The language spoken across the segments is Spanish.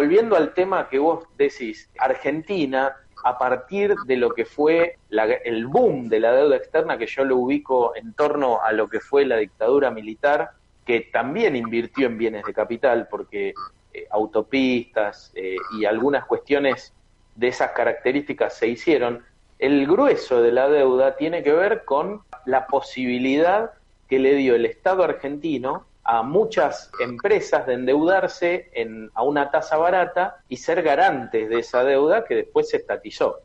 volviendo al tema que vos decís, Argentina, a partir de lo que fue el boom de la deuda externa, que yo lo ubico en torno a lo que fue la dictadura militar, que también invirtió en bienes de capital, porque eh, autopistas eh, y algunas cuestiones de esas características se hicieron, el grueso de la deuda tiene que ver con la posibilidad que le dio el Estado argentino a muchas empresas de endeudarse en, a una tasa barata y ser garantes de esa deuda que después se estatizó.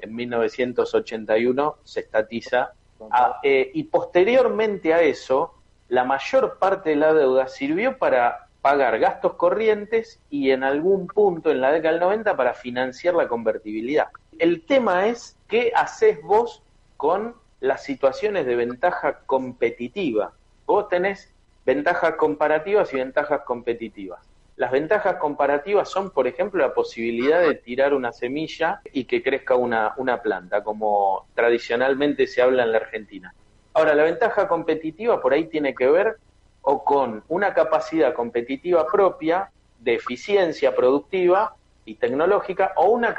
En 1981 se estatiza ah, eh, y posteriormente a eso la mayor parte de la deuda sirvió para pagar gastos corrientes y en algún punto en la década del 90 para financiar la convertibilidad. El tema es qué haces vos con las situaciones de ventaja competitiva. Vos tenés ventajas comparativas y ventajas competitivas. Las ventajas comparativas son, por ejemplo, la posibilidad de tirar una semilla y que crezca una, una planta, como tradicionalmente se habla en la Argentina. Ahora, la ventaja competitiva por ahí tiene que ver o con una capacidad competitiva propia de eficiencia productiva y tecnológica o una,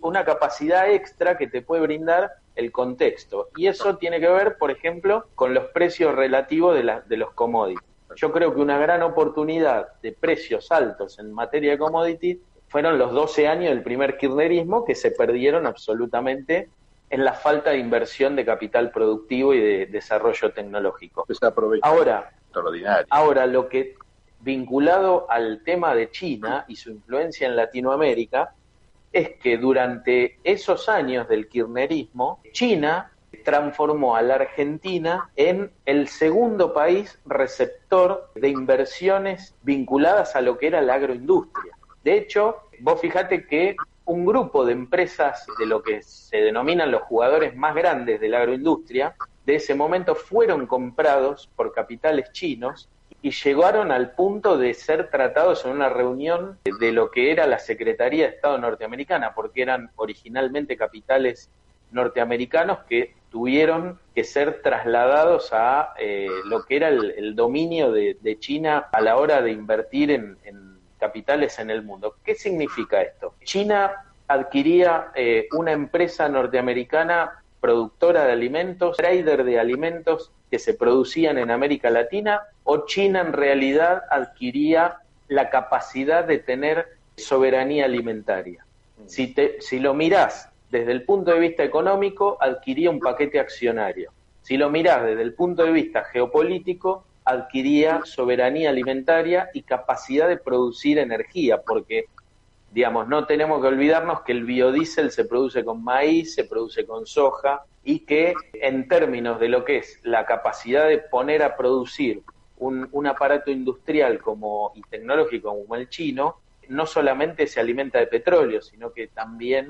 una capacidad extra que te puede brindar el contexto. Y eso tiene que ver, por ejemplo, con los precios relativos de, la, de los commodities. Yo creo que una gran oportunidad de precios altos en materia de commodities fueron los 12 años del primer kirchnerismo que se perdieron absolutamente en la falta de inversión de capital productivo y de desarrollo tecnológico. Ahora, ahora, lo que vinculado al tema de China y su influencia en Latinoamérica, es que durante esos años del kirchnerismo, China transformó a la Argentina en el segundo país receptor de inversiones vinculadas a lo que era la agroindustria. De hecho, vos fíjate que un grupo de empresas de lo que se denominan los jugadores más grandes de la agroindustria, de ese momento fueron comprados por capitales chinos y llegaron al punto de ser tratados en una reunión de lo que era la Secretaría de Estado norteamericana, porque eran originalmente capitales norteamericanos que tuvieron que ser trasladados a eh, lo que era el, dominio de, China a la hora de invertir en capitales en el mundo. ¿Qué significa esto? China adquiría eh, una empresa norteamericana productora de alimentos, trader de alimentos que se producían en América Latina, o China en realidad adquiría la capacidad de tener soberanía alimentaria. Si, te, si lo mirás desde el punto de vista económico, adquiría un paquete accionario. Si lo mirás desde el punto de vista geopolítico, adquiría soberanía alimentaria y capacidad de producir energía, porque, digamos, no tenemos que olvidarnos que el biodiesel se produce con maíz, se produce con soja, y que en términos de lo que es la capacidad de poner a producir un, un aparato industrial como, y tecnológico como el chino, no solamente se alimenta de petróleo, sino que también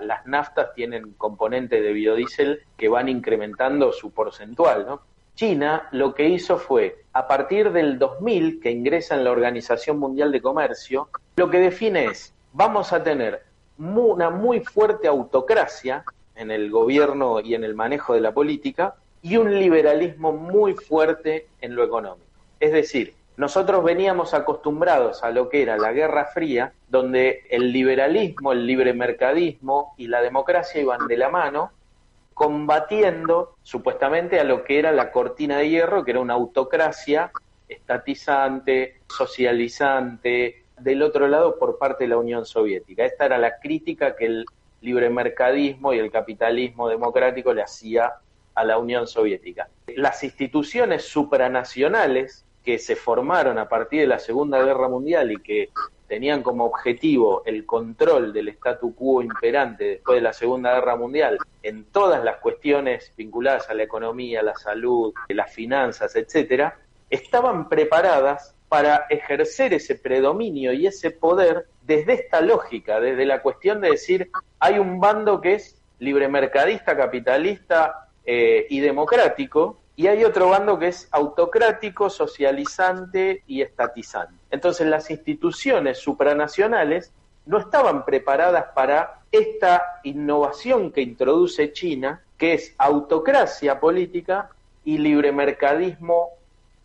las naftas tienen componentes de biodiesel que van incrementando su porcentual, ¿no? China lo que hizo fue, a partir del 2000, que ingresa en la Organización Mundial de Comercio, lo que define es, vamos a tener una muy fuerte autocracia en el gobierno y en el manejo de la política y un liberalismo muy fuerte en lo económico. Es decir, nosotros veníamos acostumbrados a lo que era la Guerra Fría, donde el liberalismo, el libre mercadismo y la democracia iban de la mano, combatiendo supuestamente a lo que era la cortina de hierro, que era una autocracia estatizante, socializante, del otro lado por parte de la Unión Soviética. Esta era la crítica que el libre mercadismo y el capitalismo democrático le hacía a la Unión Soviética. Las instituciones supranacionales que se formaron a partir de la Segunda Guerra Mundial y que tenían como objetivo el control del statu quo imperante después de la Segunda Guerra Mundial en todas las cuestiones vinculadas a la economía, la salud, las finanzas, etcétera, estaban preparadas para ejercer ese predominio y ese poder desde esta lógica, desde la cuestión de decir hay un bando que es libremercadista, capitalista eh, y democrático, y hay otro bando que es autocrático, socializante y estatizante. Entonces las instituciones supranacionales no estaban preparadas para esta innovación que introduce China, que es autocracia política y libre mercadismo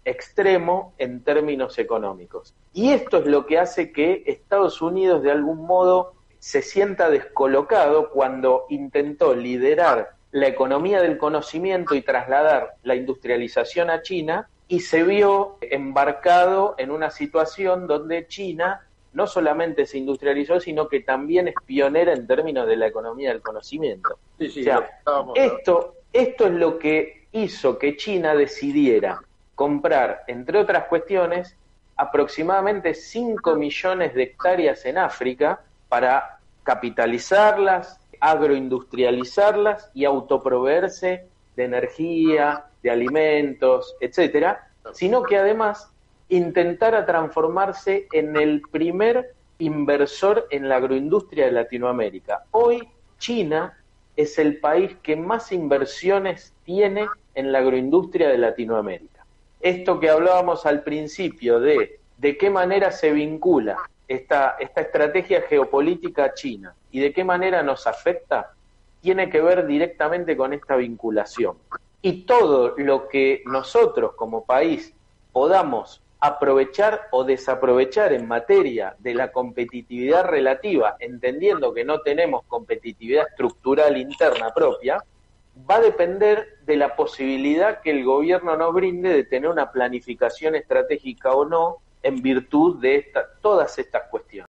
extremo en términos económicos. Y esto es lo que hace que Estados Unidos de algún modo se sienta descolocado cuando intentó liderar la economía del conocimiento y trasladar la industrialización a China y se vio embarcado en una situación donde China no solamente se industrializó, sino que también es pionera en términos de la economía del conocimiento. esto, esto es lo que hizo que China decidiera comprar, entre otras cuestiones, aproximadamente 5 millones de hectáreas en África para capitalizarlas, agroindustrializarlas y autoproveerse de energía, de alimentos, etcétera, sino que además intentara transformarse en el primer inversor en la agroindustria de Latinoamérica. Hoy China es el país que más inversiones tiene en la agroindustria de Latinoamérica. Esto que hablábamos al principio de de qué manera se vincula esta, esta estrategia geopolítica china y de qué manera nos afecta, tiene que ver directamente con esta vinculación. Y todo lo que nosotros como país podamos aprovechar o desaprovechar en materia de la competitividad relativa, entendiendo que no tenemos competitividad estructural interna propia, va a depender de la posibilidad que el gobierno nos brinde de tener una planificación estratégica o no en virtud de todas estas cuestiones.